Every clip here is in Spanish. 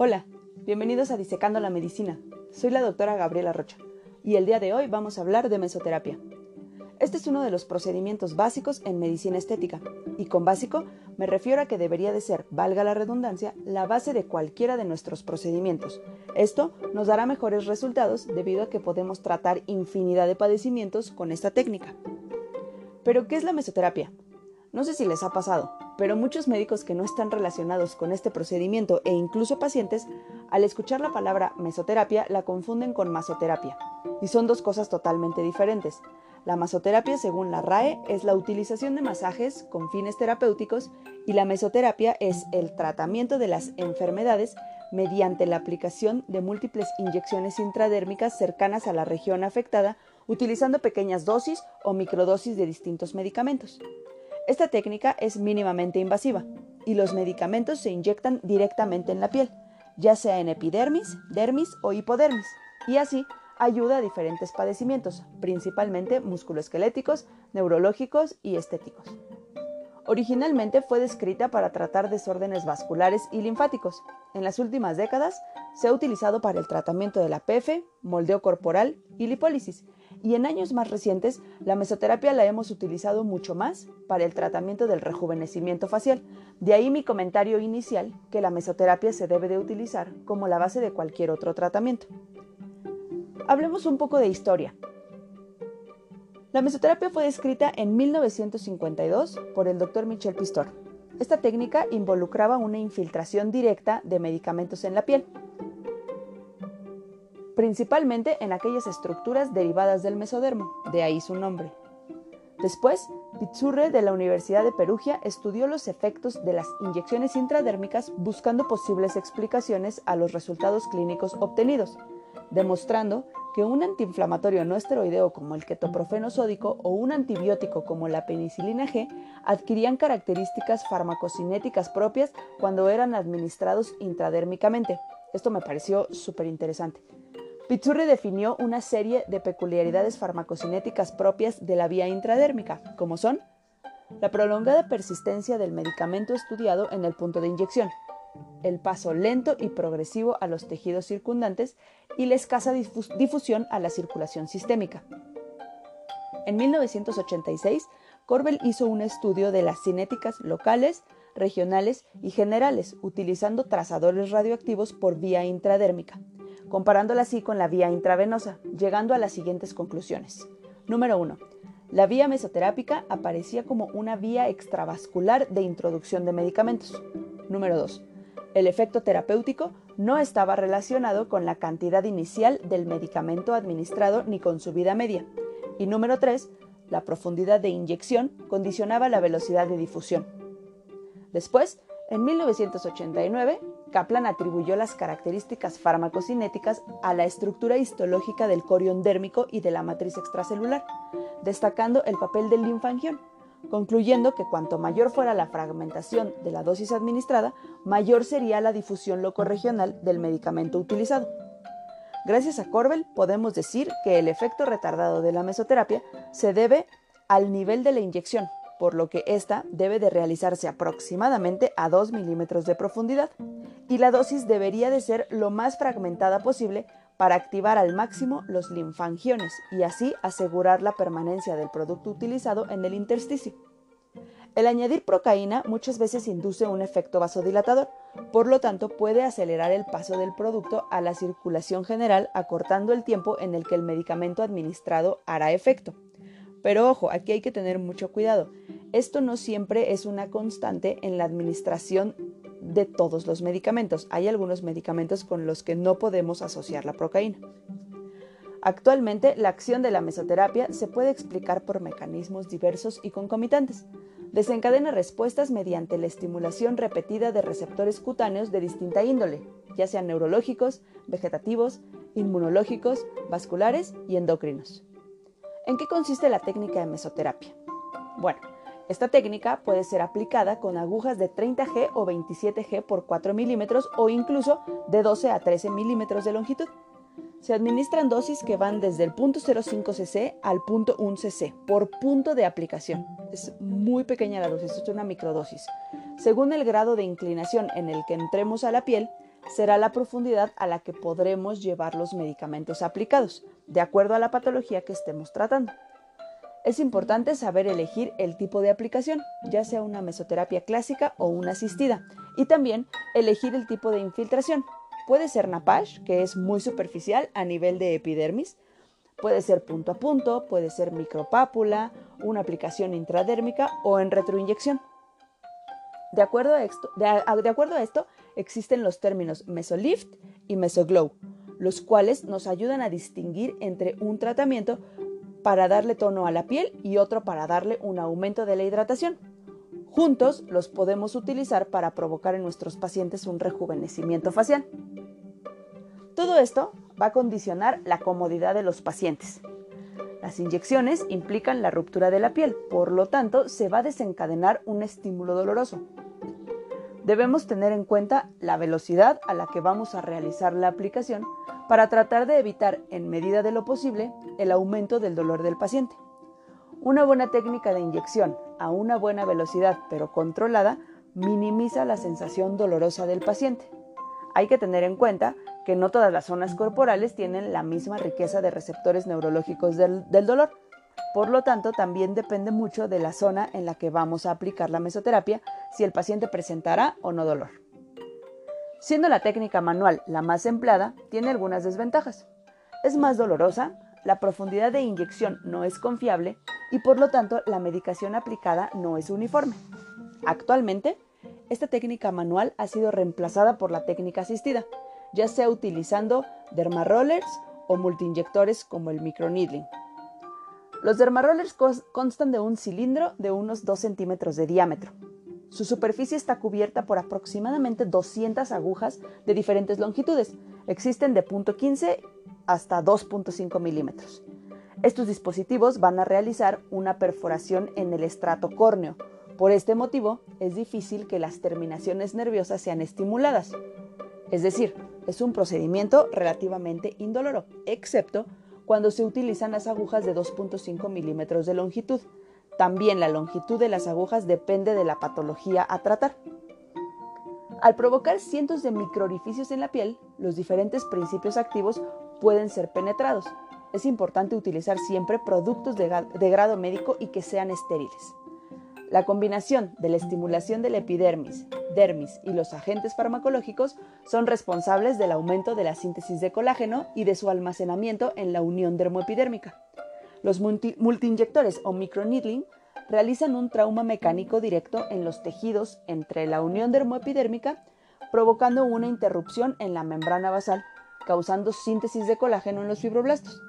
Hola, bienvenidos a Disecando la Medicina. Soy la doctora Gabriela Rocha y el día de hoy vamos a hablar de mesoterapia. Este es uno de los procedimientos básicos en medicina estética y con básico me refiero a que debería de ser, valga la redundancia, la base de cualquiera de nuestros procedimientos. Esto nos dará mejores resultados debido a que podemos tratar infinidad de padecimientos con esta técnica. Pero, ¿qué es la mesoterapia? No sé si les ha pasado, pero muchos médicos que no están relacionados con este procedimiento e incluso pacientes, al escuchar la palabra mesoterapia la confunden con masoterapia, y son dos cosas totalmente diferentes. La masoterapia, según la RAE, es la utilización de masajes con fines terapéuticos y la mesoterapia es el tratamiento de las enfermedades mediante la aplicación de múltiples inyecciones intradérmicas cercanas a la región afectada utilizando pequeñas dosis o microdosis de distintos medicamentos. Esta técnica es mínimamente invasiva y los medicamentos se inyectan directamente en la piel, ya sea en epidermis, dermis o hipodermis, y así ayuda a diferentes padecimientos, principalmente musculoesqueléticos, neurológicos y estéticos. Originalmente fue descrita para tratar desórdenes vasculares y linfáticos. En las últimas décadas se ha utilizado para el tratamiento de la PF, moldeo corporal y lipólisis, y en años más recientes la mesoterapia la hemos utilizado mucho más para el tratamiento del rejuvenecimiento facial. De ahí mi comentario inicial que la mesoterapia se debe de utilizar como la base de cualquier otro tratamiento. Hablemos un poco de historia. La mesoterapia fue descrita en 1952 por el Dr. Michel Pistor. Esta técnica involucraba una infiltración directa de medicamentos en la piel principalmente en aquellas estructuras derivadas del mesodermo, de ahí su nombre. Después, Pizzurre de la Universidad de Perugia estudió los efectos de las inyecciones intradérmicas buscando posibles explicaciones a los resultados clínicos obtenidos, demostrando que un antiinflamatorio no esteroideo como el ketoprofeno sódico o un antibiótico como la penicilina G adquirían características farmacocinéticas propias cuando eran administrados intradérmicamente. Esto me pareció súper interesante. Pizzurri definió una serie de peculiaridades farmacocinéticas propias de la vía intradérmica, como son la prolongada persistencia del medicamento estudiado en el punto de inyección, el paso lento y progresivo a los tejidos circundantes y la escasa difusión a la circulación sistémica. En 1986, Corbel hizo un estudio de las cinéticas locales, regionales y generales utilizando trazadores radioactivos por vía intradérmica comparándola así con la vía intravenosa, llegando a las siguientes conclusiones. Número 1. La vía mesoterápica aparecía como una vía extravascular de introducción de medicamentos. Número 2. El efecto terapéutico no estaba relacionado con la cantidad inicial del medicamento administrado ni con su vida media. Y número 3. La profundidad de inyección condicionaba la velocidad de difusión. Después, en 1989, Kaplan atribuyó las características farmacocinéticas a la estructura histológica del corión dérmico y de la matriz extracelular, destacando el papel del linfangión, concluyendo que cuanto mayor fuera la fragmentación de la dosis administrada, mayor sería la difusión locorregional del medicamento utilizado. Gracias a Corbel podemos decir que el efecto retardado de la mesoterapia se debe al nivel de la inyección, por lo que ésta debe de realizarse aproximadamente a 2 milímetros de profundidad y la dosis debería de ser lo más fragmentada posible para activar al máximo los linfangiones y así asegurar la permanencia del producto utilizado en el intersticio. El añadir procaína muchas veces induce un efecto vasodilatador, por lo tanto puede acelerar el paso del producto a la circulación general acortando el tiempo en el que el medicamento administrado hará efecto. Pero ojo, aquí hay que tener mucho cuidado. Esto no siempre es una constante en la administración de todos los medicamentos. Hay algunos medicamentos con los que no podemos asociar la procaína. Actualmente, la acción de la mesoterapia se puede explicar por mecanismos diversos y concomitantes. Desencadena respuestas mediante la estimulación repetida de receptores cutáneos de distinta índole, ya sean neurológicos, vegetativos, inmunológicos, vasculares y endocrinos. ¿En qué consiste la técnica de mesoterapia? Bueno, esta técnica puede ser aplicada con agujas de 30G o 27G por 4 milímetros o incluso de 12 a 13 milímetros de longitud. Se administran dosis que van desde el punto 0.5 cc al punto 1 cc por punto de aplicación. Es muy pequeña la dosis, es una microdosis. Según el grado de inclinación en el que entremos a la piel, será la profundidad a la que podremos llevar los medicamentos aplicados, de acuerdo a la patología que estemos tratando. Es importante saber elegir el tipo de aplicación, ya sea una mesoterapia clásica o una asistida, y también elegir el tipo de infiltración. Puede ser napash, que es muy superficial a nivel de epidermis, puede ser punto a punto, puede ser micropápula, una aplicación intradérmica o en retroinyección. De acuerdo, a esto, existen los términos mesolift y mesoglow, los cuales nos ayudan a distinguir entre un tratamiento para darle tono a la piel y otro para darle un aumento de la hidratación. Juntos los podemos utilizar para provocar en nuestros pacientes un rejuvenecimiento facial. Todo esto va a condicionar la comodidad de los pacientes. Las inyecciones implican la ruptura de la piel, por lo tanto se va a desencadenar un estímulo doloroso. Debemos tener en cuenta la velocidad a la que vamos a realizar la aplicación para tratar de evitar, en medida de lo posible, el aumento del dolor del paciente. Una buena técnica de inyección a una buena velocidad pero controlada minimiza la sensación dolorosa del paciente. Hay que tener en cuenta que no todas las zonas corporales tienen la misma riqueza de receptores neurológicos del, dolor. Por lo tanto, también depende mucho de la zona en la que vamos a aplicar la mesoterapia si el paciente presentará o no dolor. Siendo la técnica manual la más empleada, tiene algunas desventajas. Es más dolorosa, la profundidad de inyección no es confiable y por lo tanto la medicación aplicada no es uniforme. Actualmente, esta técnica manual ha sido reemplazada por la técnica asistida, ya sea utilizando dermarollers o multiinyectores como el microneedling. Los dermarollers constan de un cilindro de unos 2 centímetros de diámetro, su superficie está cubierta por aproximadamente 200 agujas de diferentes longitudes. Existen de 0.15 hasta 2.5 milímetros. Estos dispositivos van a realizar una perforación en el estrato córneo. Por este motivo, es difícil que las terminaciones nerviosas sean estimuladas. Es decir, es un procedimiento relativamente indoloro, excepto cuando se utilizan las agujas de 2.5 milímetros de longitud, también la longitud de las agujas depende de la patología a tratar. Al provocar cientos de microorificios en la piel, los diferentes principios activos pueden ser penetrados. Es importante utilizar siempre productos de, grado médico y que sean estériles. La combinación de la estimulación del epidermis, dermis y los agentes farmacológicos son responsables del aumento de la síntesis de colágeno y de su almacenamiento en la unión dermoepidérmica. Los multiinyectores o microneedling realizan un trauma mecánico directo en los tejidos entre la unión dermoepidérmica, provocando una interrupción en la membrana basal, causando síntesis de colágeno en los fibroblastos.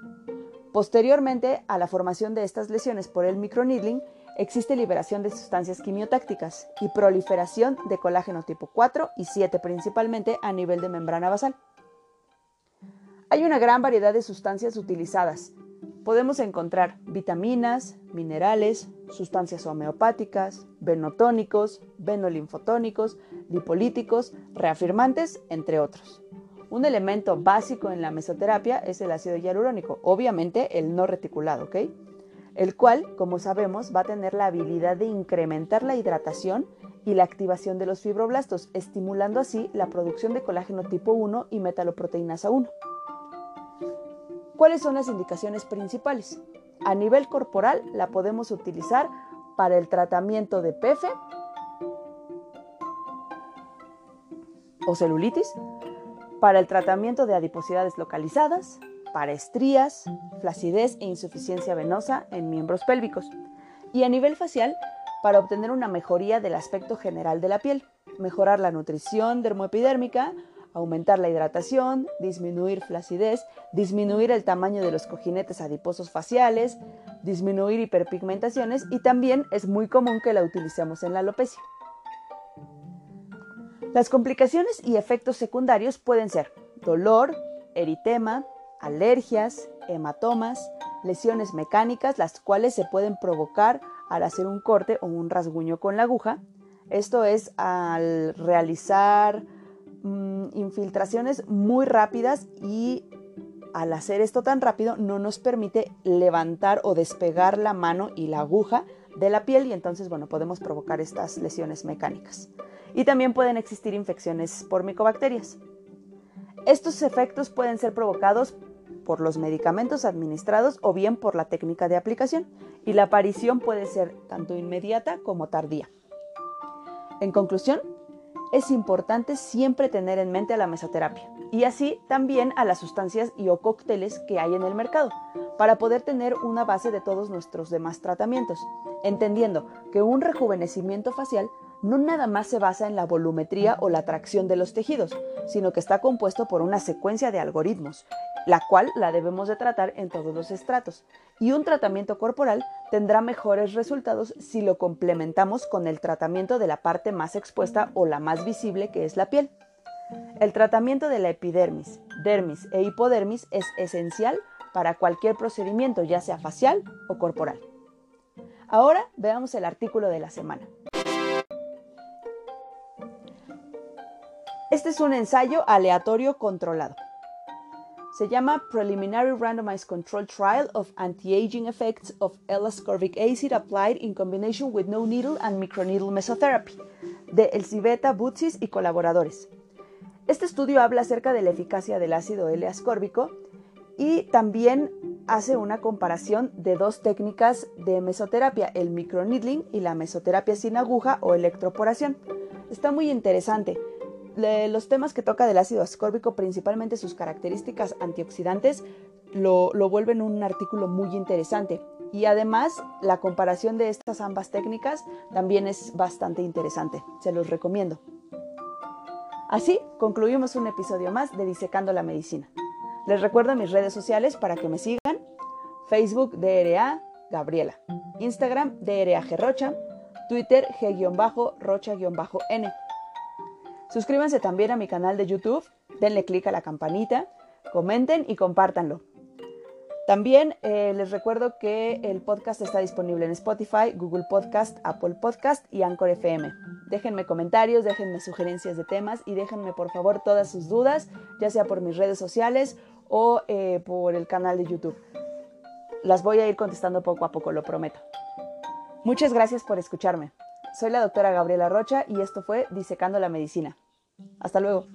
Posteriormente a la formación de estas lesiones por el microneedling, existe liberación de sustancias quimiotácticas y proliferación de colágeno tipo 4 y 7 principalmente a nivel de membrana basal. Hay una gran variedad de sustancias utilizadas, podemos encontrar vitaminas, minerales, sustancias homeopáticas, venotónicos, venolinfotónicos, lipolíticos, reafirmantes, entre otros. Un elemento básico en la mesoterapia es el ácido hialurónico, obviamente el no reticulado, ¿ok? El cual, como sabemos, va a tener la habilidad de incrementar la hidratación y la activación de los fibroblastos, estimulando así la producción de colágeno tipo 1 y metaloproteínas 1. ¿Cuáles son las indicaciones principales? A nivel corporal la podemos utilizar para el tratamiento de PF o celulitis, para el tratamiento de adiposidades localizadas, para estrías, flacidez e insuficiencia venosa en miembros pélvicos y a nivel facial para obtener una mejoría del aspecto general de la piel, mejorar la nutrición dermoepidérmica, aumentar la hidratación, disminuir flacidez, disminuir el tamaño de los cojinetes adiposos faciales, disminuir hiperpigmentaciones y también es muy común que la utilicemos en la alopecia. Las complicaciones y efectos secundarios pueden ser dolor, eritema, alergias, hematomas, lesiones mecánicas, las cuales se pueden provocar al hacer un corte o un rasguño con la aguja. Esto es al realizar Mm, infiltraciones muy rápidas y al hacer esto tan rápido no nos permite levantar o despegar la mano y la aguja de la piel y entonces bueno podemos provocar estas lesiones mecánicas. Y también pueden existir infecciones por micobacterias. Estos efectos pueden ser provocados por los medicamentos administrados o bien por la técnica de aplicación, y la aparición puede ser tanto inmediata como tardía. En conclusión, es importante siempre tener en mente a la mesoterapia y así también a las sustancias y o cócteles que hay en el mercado para poder tener una base de todos nuestros demás tratamientos, entendiendo que un rejuvenecimiento facial no nada más se basa en la volumetría o la tracción de los tejidos, sino que está compuesto por una secuencia de algoritmos, la cual la debemos de tratar en todos los estratos. Y un tratamiento corporal tendrá mejores resultados si lo complementamos con el tratamiento de la parte más expuesta o la más visible que es la piel. El tratamiento de la epidermis, dermis e hipodermis es esencial para cualquier procedimiento, ya sea facial o corporal. Ahora veamos el artículo de la semana. Este es un ensayo aleatorio controlado. Se llama Preliminary Randomized Control Trial of Anti-Aging Effects of L-ascorbic acid Applied in Combination with No Needle and Microneedle Mesotherapy, de Elziveta Butsis y colaboradores. Este estudio habla acerca de la eficacia del ácido L-ascórbico y también hace una comparación de dos técnicas de mesoterapia, el microneedling y la mesoterapia sin aguja o electroporación. Está muy interesante los temas que toca del ácido ascórbico, principalmente sus características antioxidantes, lo, lo vuelven un artículo muy interesante. Y además, la comparación de estas ambas técnicas también es bastante interesante. Se los recomiendo. Así concluimos un episodio más de Disecando la Medicina. Les recuerdo mis redes sociales para que me sigan. Facebook DRA Gabriela. Instagram DRA Rocha. Twitter G-Rocha-N. Suscríbanse también a mi canal de YouTube, denle clic a la campanita, comenten y compártanlo. También eh, les recuerdo que el podcast está disponible en Spotify, Google Podcast, Apple Podcast y Anchor FM. Déjenme comentarios, déjenme sugerencias de temas y déjenme por favor todas sus dudas, ya sea por mis redes sociales o eh, por el canal de YouTube. Las voy a ir contestando poco a poco, lo prometo. Muchas gracias por escucharme. Soy la doctora Gabriela Rocha y esto fue Disecando la Medicina. Hasta luego.